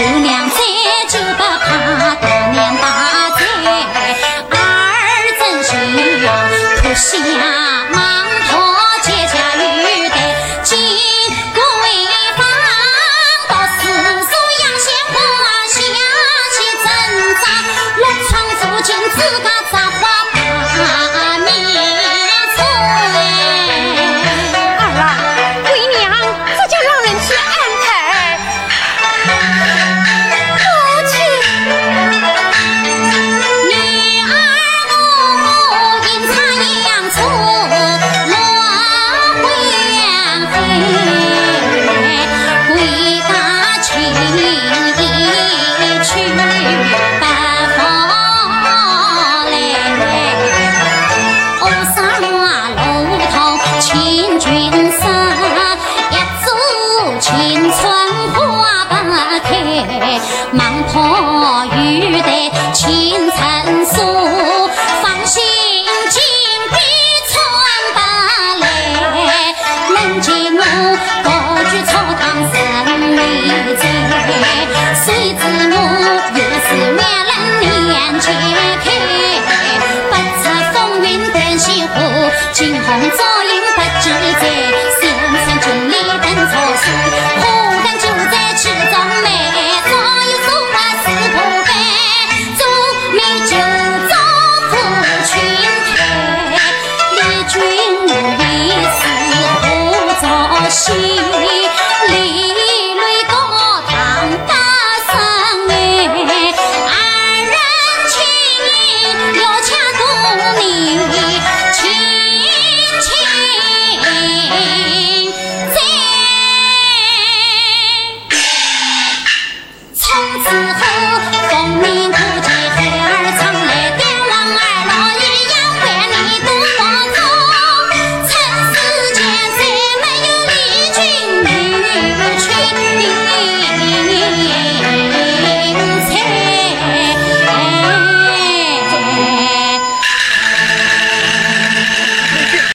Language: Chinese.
姑娘再就不怕大娘把胎儿整就脱下新春花不开，忙托玉带轻呈书。放心金闭，春不来。能解我高举草堂，神威在。谁知我又是万人面前开，不测风云，但邂逅惊鸿。